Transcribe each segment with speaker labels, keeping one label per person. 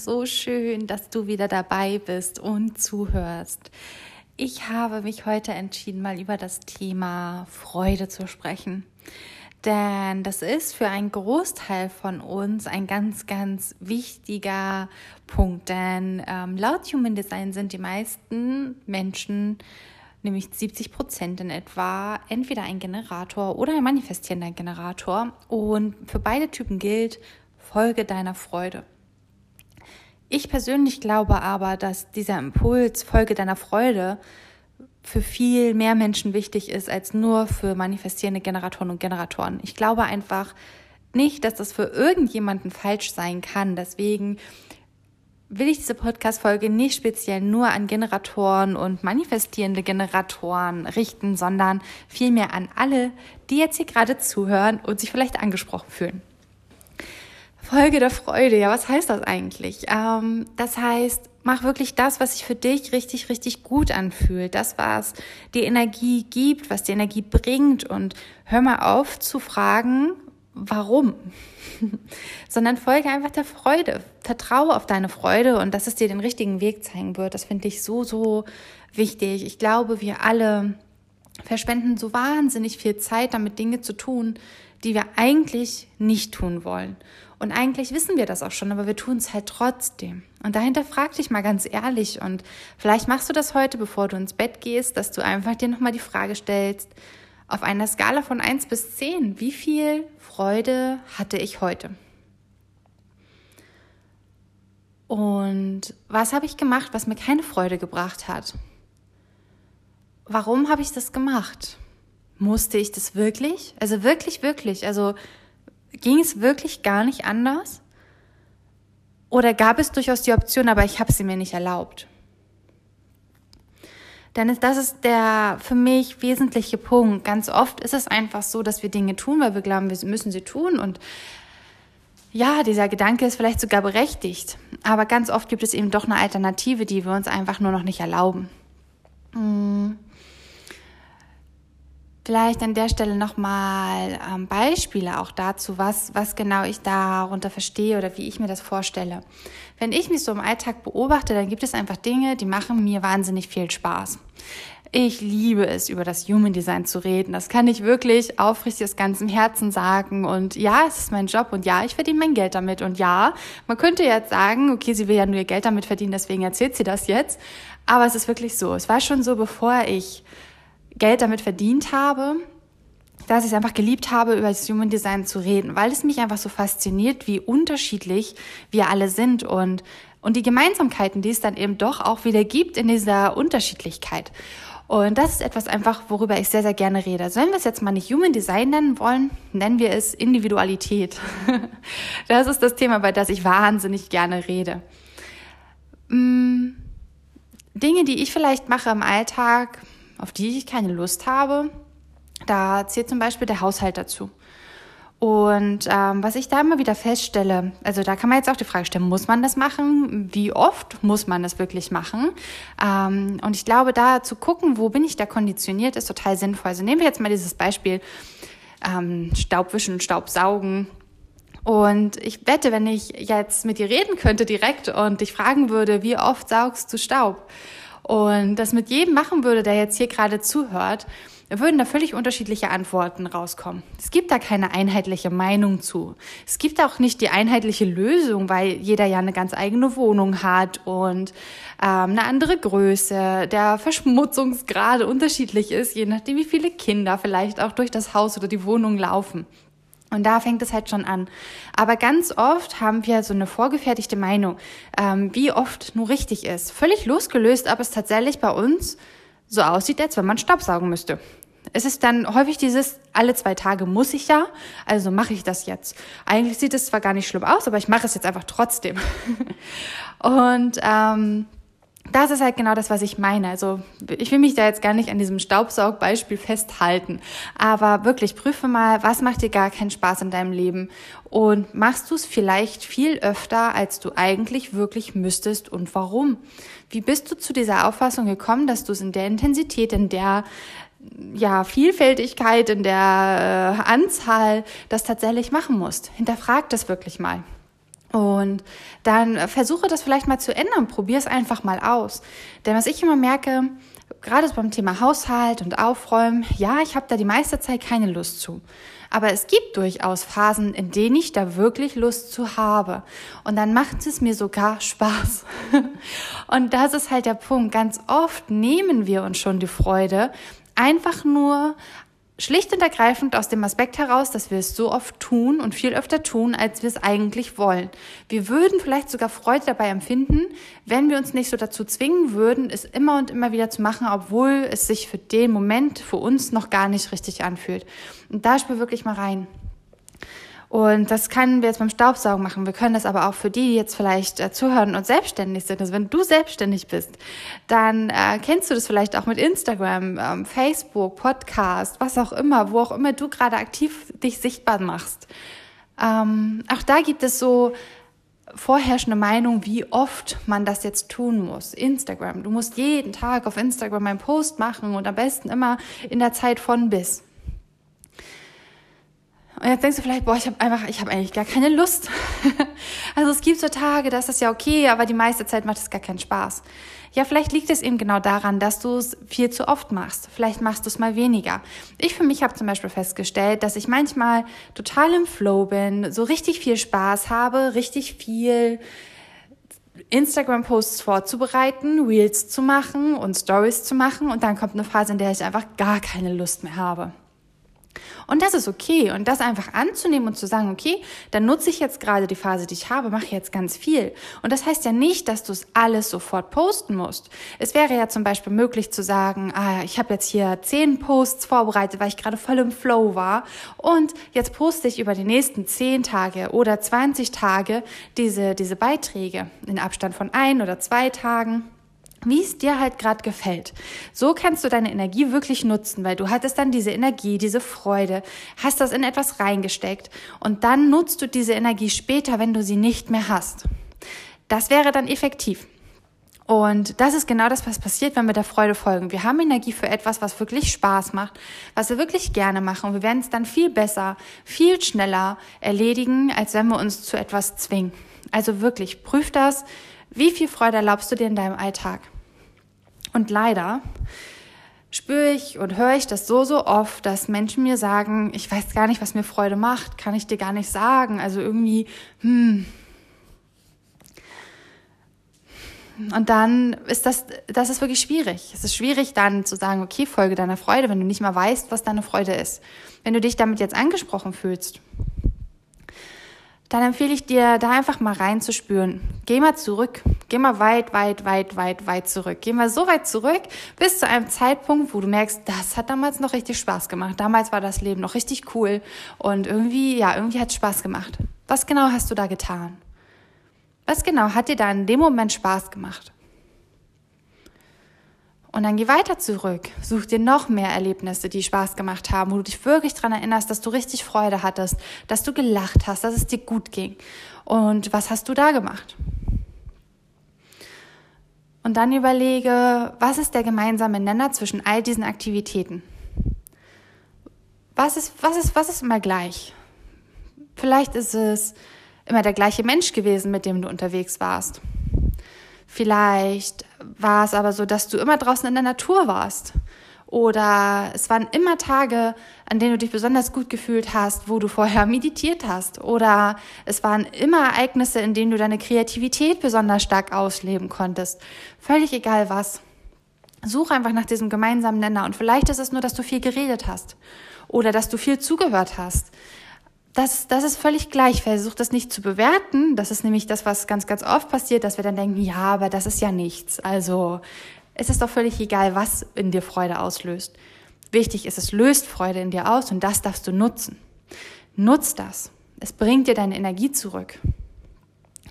Speaker 1: so schön, dass du wieder dabei bist und zuhörst. Ich habe mich heute entschieden, mal über das Thema Freude zu sprechen. Denn das ist für einen Großteil von uns ein ganz, ganz wichtiger Punkt. Denn ähm, laut Human Design sind die meisten Menschen, nämlich 70 Prozent in etwa, entweder ein Generator oder ein manifestierender Generator. Und für beide Typen gilt, folge deiner Freude. Ich persönlich glaube aber, dass dieser Impuls, folge deiner Freude, für viel mehr Menschen wichtig ist als nur für manifestierende Generatoren und Generatoren. Ich glaube einfach nicht, dass das für irgendjemanden falsch sein kann. Deswegen will ich diese Podcast-Folge nicht speziell nur an Generatoren und manifestierende Generatoren richten, sondern vielmehr an alle, die jetzt hier gerade zuhören und sich vielleicht angesprochen fühlen. Folge der Freude, ja, was heißt das eigentlich? Ähm, das heißt, mach wirklich das, was sich für dich richtig, richtig gut anfühlt. Das, was die Energie gibt, was die Energie bringt. Und hör mal auf zu fragen, warum, sondern folge einfach der Freude. Vertraue auf deine Freude und dass es dir den richtigen Weg zeigen wird. Das finde ich so, so wichtig. Ich glaube, wir alle verschwenden so wahnsinnig viel Zeit damit, Dinge zu tun, die wir eigentlich nicht tun wollen. Und eigentlich wissen wir das auch schon, aber wir tun es halt trotzdem. Und dahinter frag dich mal ganz ehrlich und vielleicht machst du das heute, bevor du ins Bett gehst, dass du einfach dir nochmal die Frage stellst, auf einer Skala von 1 bis 10, wie viel Freude hatte ich heute? Und was habe ich gemacht, was mir keine Freude gebracht hat? Warum habe ich das gemacht? Musste ich das wirklich? Also wirklich, wirklich. Also ging es wirklich gar nicht anders? Oder gab es durchaus die Option, aber ich habe sie mir nicht erlaubt? Denn das ist der für mich wesentliche Punkt. Ganz oft ist es einfach so, dass wir Dinge tun, weil wir glauben, wir müssen sie tun. Und ja, dieser Gedanke ist vielleicht sogar berechtigt. Aber ganz oft gibt es eben doch eine Alternative, die wir uns einfach nur noch nicht erlauben. Hm. Vielleicht an der Stelle nochmal ähm, Beispiele auch dazu, was, was genau ich darunter verstehe oder wie ich mir das vorstelle. Wenn ich mich so im Alltag beobachte, dann gibt es einfach Dinge, die machen mir wahnsinnig viel Spaß. Ich liebe es, über das Human Design zu reden. Das kann ich wirklich aufrichtig aus ganzem Herzen sagen. Und ja, es ist mein Job und ja, ich verdiene mein Geld damit. Und ja, man könnte jetzt sagen, okay, sie will ja nur ihr Geld damit verdienen, deswegen erzählt sie das jetzt. Aber es ist wirklich so. Es war schon so, bevor ich Geld damit verdient habe, dass ich es einfach geliebt habe, über das Human Design zu reden, weil es mich einfach so fasziniert, wie unterschiedlich wir alle sind und, und die Gemeinsamkeiten, die es dann eben doch auch wieder gibt in dieser Unterschiedlichkeit. Und das ist etwas einfach, worüber ich sehr, sehr gerne rede. Also wenn wir es jetzt mal nicht Human Design nennen wollen, nennen wir es Individualität. Das ist das Thema, bei das ich wahnsinnig gerne rede. Mm, Dinge, die ich vielleicht mache im Alltag, auf die ich keine Lust habe, da zählt zum Beispiel der Haushalt dazu. Und ähm, was ich da immer wieder feststelle, also da kann man jetzt auch die Frage stellen, muss man das machen? Wie oft muss man das wirklich machen? Ähm, und ich glaube, da zu gucken, wo bin ich da konditioniert, ist total sinnvoll. Also nehmen wir jetzt mal dieses Beispiel ähm, Staubwischen, Staubsaugen. Und ich wette, wenn ich jetzt mit dir reden könnte direkt und dich fragen würde, wie oft saugst du Staub? Und das mit jedem machen würde, der jetzt hier gerade zuhört, würden da völlig unterschiedliche Antworten rauskommen. Es gibt da keine einheitliche Meinung zu. Es gibt auch nicht die einheitliche Lösung, weil jeder ja eine ganz eigene Wohnung hat und ähm, eine andere Größe, der Verschmutzungsgrad unterschiedlich ist, je nachdem, wie viele Kinder vielleicht auch durch das Haus oder die Wohnung laufen. Und da fängt es halt schon an. Aber ganz oft haben wir so eine vorgefertigte Meinung, ähm, wie oft nur richtig ist. Völlig losgelöst, ob es tatsächlich bei uns so aussieht, als wenn man Staubsaugen müsste. Es ist dann häufig dieses, alle zwei Tage muss ich ja, also mache ich das jetzt. Eigentlich sieht es zwar gar nicht schlimm aus, aber ich mache es jetzt einfach trotzdem. Und ähm, das ist halt genau das, was ich meine. Also ich will mich da jetzt gar nicht an diesem Staubsaugbeispiel festhalten, aber wirklich prüfe mal, was macht dir gar keinen Spaß in deinem Leben und machst du es vielleicht viel öfter, als du eigentlich wirklich müsstest und warum? Wie bist du zu dieser Auffassung gekommen, dass du es in der Intensität, in der ja, Vielfältigkeit, in der äh, Anzahl das tatsächlich machen musst? Hinterfrag das wirklich mal. Und dann versuche das vielleicht mal zu ändern, probier es einfach mal aus. Denn was ich immer merke, gerade beim Thema Haushalt und Aufräumen, ja, ich habe da die meiste Zeit keine Lust zu. Aber es gibt durchaus Phasen, in denen ich da wirklich Lust zu habe. Und dann macht es mir sogar Spaß. Und das ist halt der Punkt. Ganz oft nehmen wir uns schon die Freude, einfach nur Schlicht und ergreifend aus dem Aspekt heraus, dass wir es so oft tun und viel öfter tun, als wir es eigentlich wollen. Wir würden vielleicht sogar Freude dabei empfinden, wenn wir uns nicht so dazu zwingen würden, es immer und immer wieder zu machen, obwohl es sich für den Moment für uns noch gar nicht richtig anfühlt. Und da spür wirklich mal rein. Und das können wir jetzt beim Staubsaugen machen. Wir können das aber auch für die, die jetzt vielleicht äh, zuhören und selbstständig sind. Also wenn du selbstständig bist, dann äh, kennst du das vielleicht auch mit Instagram, ähm, Facebook, Podcast, was auch immer, wo auch immer du gerade aktiv dich sichtbar machst. Ähm, auch da gibt es so vorherrschende Meinung, wie oft man das jetzt tun muss. Instagram. Du musst jeden Tag auf Instagram einen Post machen und am besten immer in der Zeit von bis. Und jetzt denkst du vielleicht, boah, ich habe einfach, ich habe eigentlich gar keine Lust. also es gibt so Tage, da ist das ja okay, aber die meiste Zeit macht es gar keinen Spaß. Ja, vielleicht liegt es eben genau daran, dass du es viel zu oft machst. Vielleicht machst du es mal weniger. Ich für mich habe zum Beispiel festgestellt, dass ich manchmal total im Flow bin, so richtig viel Spaß habe, richtig viel Instagram-Posts vorzubereiten, Reels zu machen und Stories zu machen und dann kommt eine Phase, in der ich einfach gar keine Lust mehr habe. Und das ist okay. Und das einfach anzunehmen und zu sagen, okay, dann nutze ich jetzt gerade die Phase, die ich habe, mache jetzt ganz viel. Und das heißt ja nicht, dass du es alles sofort posten musst. Es wäre ja zum Beispiel möglich zu sagen, ah, ich habe jetzt hier zehn Posts vorbereitet, weil ich gerade voll im Flow war. Und jetzt poste ich über die nächsten zehn Tage oder 20 Tage diese, diese Beiträge in Abstand von ein oder zwei Tagen wie es dir halt gerade gefällt. So kannst du deine Energie wirklich nutzen, weil du hattest dann diese Energie, diese Freude, hast das in etwas reingesteckt und dann nutzt du diese Energie später, wenn du sie nicht mehr hast. Das wäre dann effektiv. Und das ist genau das, was passiert, wenn wir der Freude folgen. Wir haben Energie für etwas, was wirklich Spaß macht, was wir wirklich gerne machen. Und wir werden es dann viel besser, viel schneller erledigen, als wenn wir uns zu etwas zwingen. Also wirklich, prüf das. Wie viel Freude erlaubst du dir in deinem Alltag? Und leider spüre ich und höre ich das so, so oft, dass Menschen mir sagen, ich weiß gar nicht, was mir Freude macht, kann ich dir gar nicht sagen. Also irgendwie, hm. Und dann ist das, das ist wirklich schwierig. Es ist schwierig dann zu sagen, okay, folge deiner Freude, wenn du nicht mal weißt, was deine Freude ist. Wenn du dich damit jetzt angesprochen fühlst, dann empfehle ich dir, da einfach mal reinzuspüren. Geh mal zurück. Geh mal weit, weit, weit, weit, weit zurück. Geh mal so weit zurück bis zu einem Zeitpunkt, wo du merkst, das hat damals noch richtig Spaß gemacht. Damals war das Leben noch richtig cool und irgendwie, ja, irgendwie hat es Spaß gemacht. Was genau hast du da getan? Was genau hat dir da in dem Moment Spaß gemacht? Und dann geh weiter zurück. Such dir noch mehr Erlebnisse, die Spaß gemacht haben, wo du dich wirklich daran erinnerst, dass du richtig Freude hattest, dass du gelacht hast, dass es dir gut ging. Und was hast du da gemacht? Und dann überlege, was ist der gemeinsame Nenner zwischen all diesen Aktivitäten? Was ist, was ist, was ist immer gleich? Vielleicht ist es immer der gleiche Mensch gewesen, mit dem du unterwegs warst. Vielleicht war es aber so, dass du immer draußen in der Natur warst. Oder es waren immer Tage, an denen du dich besonders gut gefühlt hast, wo du vorher meditiert hast. Oder es waren immer Ereignisse, in denen du deine Kreativität besonders stark ausleben konntest. Völlig egal was. Such einfach nach diesem gemeinsamen Nenner. Und vielleicht ist es nur, dass du viel geredet hast. Oder dass du viel zugehört hast das, das ist völlig gleich. Versuch das nicht zu bewerten. Das ist nämlich das, was ganz, ganz oft passiert, dass wir dann denken, ja, aber das ist ja nichts. Also es ist doch völlig egal, was in dir Freude auslöst. Wichtig ist, es löst Freude in dir aus und das darfst du nutzen. Nutz das. Es bringt dir deine Energie zurück.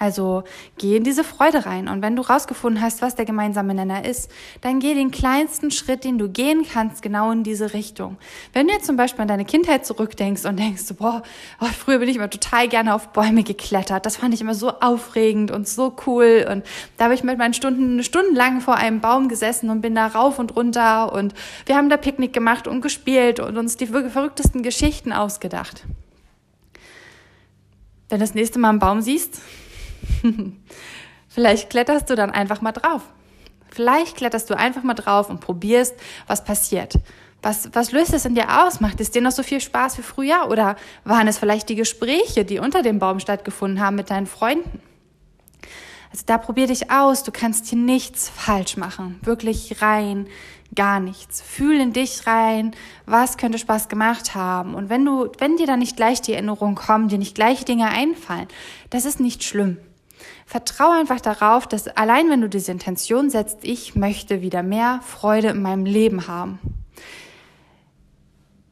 Speaker 1: Also geh in diese Freude rein. Und wenn du rausgefunden hast, was der gemeinsame Nenner ist, dann geh den kleinsten Schritt, den du gehen kannst, genau in diese Richtung. Wenn du jetzt zum Beispiel an deine Kindheit zurückdenkst und denkst, boah, oh, früher bin ich immer total gerne auf Bäume geklettert. Das fand ich immer so aufregend und so cool. Und da habe ich mit meinen Stunden stundenlang vor einem Baum gesessen und bin da rauf und runter und wir haben da Picknick gemacht und gespielt und uns die verrücktesten Geschichten ausgedacht. Wenn du das nächste Mal einen Baum siehst, Vielleicht kletterst du dann einfach mal drauf. Vielleicht kletterst du einfach mal drauf und probierst, was passiert. Was, was löst es in dir aus? Macht es dir noch so viel Spaß wie früher? Oder waren es vielleicht die Gespräche, die unter dem Baum stattgefunden haben mit deinen Freunden? Also da probier dich aus. Du kannst hier nichts falsch machen. Wirklich rein, gar nichts. Fühl in dich rein. Was könnte Spaß gemacht haben? Und wenn du, wenn dir da nicht gleich die Erinnerungen kommen, dir nicht gleich Dinge einfallen, das ist nicht schlimm. Vertraue einfach darauf, dass allein wenn du diese Intention setzt, ich möchte wieder mehr Freude in meinem Leben haben,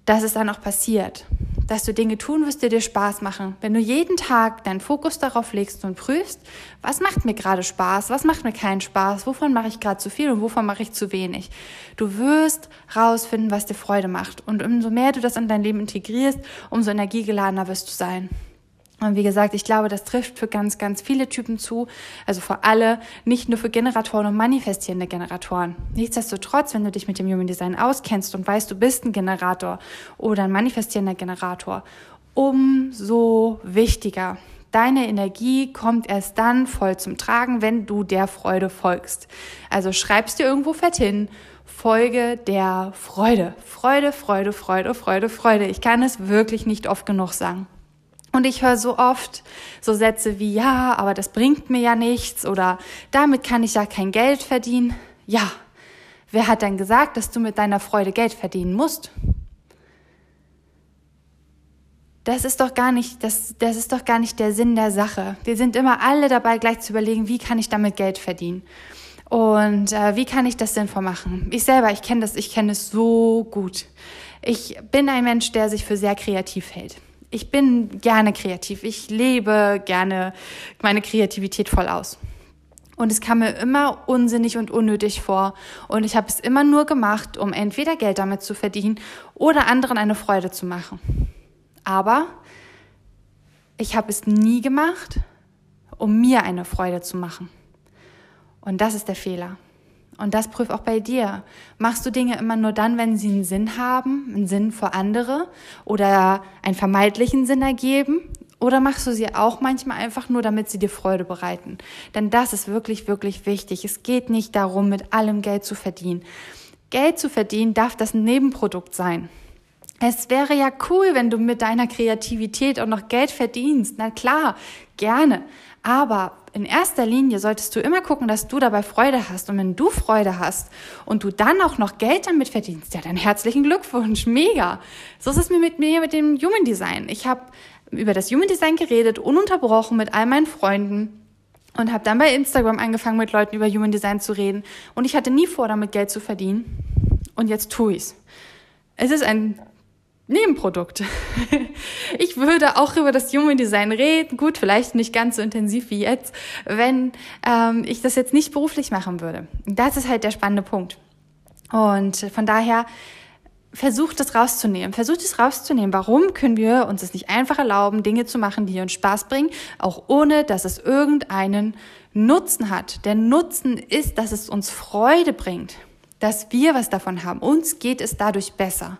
Speaker 1: dass es dann auch passiert, dass du Dinge tun wirst, die dir Spaß machen. Wenn du jeden Tag deinen Fokus darauf legst und prüfst, was macht mir gerade Spaß, was macht mir keinen Spaß, wovon mache ich gerade zu viel und wovon mache ich zu wenig. Du wirst rausfinden, was dir Freude macht. Und umso mehr du das in dein Leben integrierst, umso energiegeladener wirst du sein. Und wie gesagt, ich glaube, das trifft für ganz, ganz viele Typen zu, also für alle, nicht nur für Generatoren und manifestierende Generatoren. Nichtsdestotrotz, wenn du dich mit dem Human Design auskennst und weißt, du bist ein Generator oder ein manifestierender Generator, umso wichtiger. Deine Energie kommt erst dann voll zum Tragen, wenn du der Freude folgst. Also schreibst dir irgendwo fett hin, Folge der Freude. Freude, Freude, Freude, Freude, Freude. Ich kann es wirklich nicht oft genug sagen. Und ich höre so oft so Sätze wie, ja, aber das bringt mir ja nichts oder damit kann ich ja kein Geld verdienen. Ja, wer hat denn gesagt, dass du mit deiner Freude Geld verdienen musst? Das ist doch gar nicht, das, das ist doch gar nicht der Sinn der Sache. Wir sind immer alle dabei, gleich zu überlegen, wie kann ich damit Geld verdienen? Und äh, wie kann ich das sinnvoll machen? Ich selber, ich kenne das, ich kenne es so gut. Ich bin ein Mensch, der sich für sehr kreativ hält ich bin gerne kreativ. Ich lebe gerne meine Kreativität voll aus. Und es kam mir immer unsinnig und unnötig vor. Und ich habe es immer nur gemacht, um entweder Geld damit zu verdienen oder anderen eine Freude zu machen. Aber ich habe es nie gemacht, um mir eine Freude zu machen. Und das ist der Fehler. Und das prüf auch bei dir. Machst du Dinge immer nur dann, wenn sie einen Sinn haben, einen Sinn für andere oder einen vermeintlichen Sinn ergeben? Oder machst du sie auch manchmal einfach nur, damit sie dir Freude bereiten? Denn das ist wirklich, wirklich wichtig. Es geht nicht darum, mit allem Geld zu verdienen. Geld zu verdienen darf das Nebenprodukt sein. Es wäre ja cool, wenn du mit deiner Kreativität auch noch Geld verdienst. Na klar, gerne. Aber in erster Linie solltest du immer gucken, dass du dabei Freude hast. Und wenn du Freude hast und du dann auch noch Geld damit verdienst, ja, dann herzlichen Glückwunsch, mega. So ist es mir mit mir mit dem Human Design. Ich habe über das Human Design geredet, ununterbrochen mit all meinen Freunden und habe dann bei Instagram angefangen, mit Leuten über Human Design zu reden. Und ich hatte nie vor, damit Geld zu verdienen. Und jetzt tue ich's. Es ist ein Nebenprodukt. Ich würde auch über das Human Design reden, gut, vielleicht nicht ganz so intensiv wie jetzt, wenn ähm, ich das jetzt nicht beruflich machen würde. Das ist halt der spannende Punkt. Und von daher versucht es rauszunehmen. Versucht es rauszunehmen. Warum können wir uns es nicht einfach erlauben, Dinge zu machen, die uns Spaß bringen, auch ohne, dass es irgendeinen Nutzen hat. Der Nutzen ist, dass es uns Freude bringt, dass wir was davon haben. Uns geht es dadurch besser.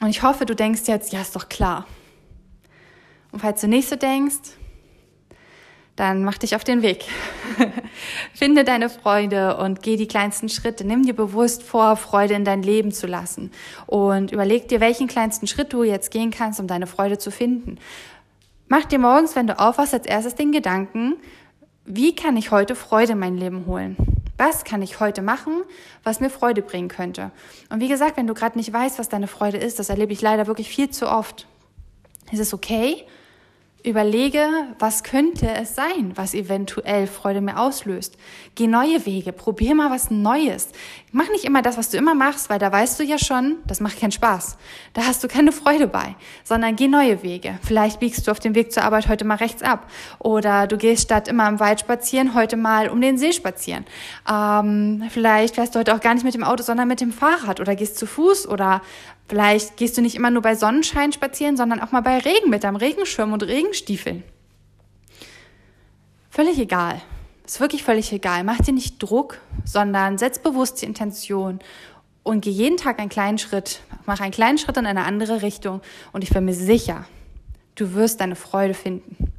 Speaker 1: Und ich hoffe, du denkst jetzt, ja, ist doch klar. Und falls du nicht so denkst, dann mach dich auf den Weg. Finde deine Freude und geh die kleinsten Schritte. Nimm dir bewusst vor, Freude in dein Leben zu lassen. Und überleg dir, welchen kleinsten Schritt du jetzt gehen kannst, um deine Freude zu finden. Mach dir morgens, wenn du aufwachst, als erstes den Gedanken, wie kann ich heute Freude in mein Leben holen? Was kann ich heute machen, was mir Freude bringen könnte? Und wie gesagt, wenn du gerade nicht weißt, was deine Freude ist, das erlebe ich leider wirklich viel zu oft. Ist es okay, Überlege, was könnte es sein, was eventuell Freude mir auslöst. Geh neue Wege, probier mal was Neues. Mach nicht immer das, was du immer machst, weil da weißt du ja schon, das macht keinen Spaß. Da hast du keine Freude bei, sondern geh neue Wege. Vielleicht biegst du auf dem Weg zur Arbeit heute mal rechts ab oder du gehst statt immer im Wald spazieren, heute mal um den See spazieren. Ähm, vielleicht fährst du heute auch gar nicht mit dem Auto, sondern mit dem Fahrrad oder gehst zu Fuß oder Vielleicht gehst du nicht immer nur bei Sonnenschein spazieren, sondern auch mal bei Regen mit deinem Regenschirm und Regenstiefeln. Völlig egal. Ist wirklich völlig egal. Mach dir nicht Druck, sondern setz bewusst die Intention und geh jeden Tag einen kleinen Schritt. Mach einen kleinen Schritt in eine andere Richtung und ich bin mir sicher, du wirst deine Freude finden.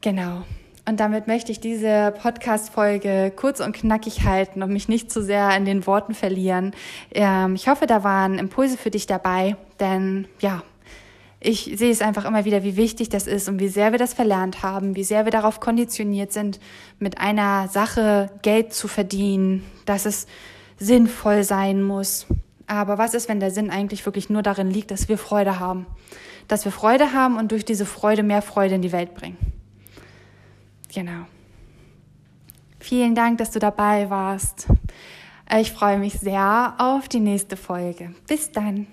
Speaker 1: Genau. Und damit möchte ich diese Podcast-Folge kurz und knackig halten und mich nicht zu sehr in den Worten verlieren. Ähm, ich hoffe, da waren Impulse für dich dabei, denn ja, ich sehe es einfach immer wieder, wie wichtig das ist und wie sehr wir das verlernt haben, wie sehr wir darauf konditioniert sind, mit einer Sache Geld zu verdienen, dass es sinnvoll sein muss. Aber was ist, wenn der Sinn eigentlich wirklich nur darin liegt, dass wir Freude haben? Dass wir Freude haben und durch diese Freude mehr Freude in die Welt bringen. Genau. Vielen Dank, dass du dabei warst. Ich freue mich sehr auf die nächste Folge. Bis dann.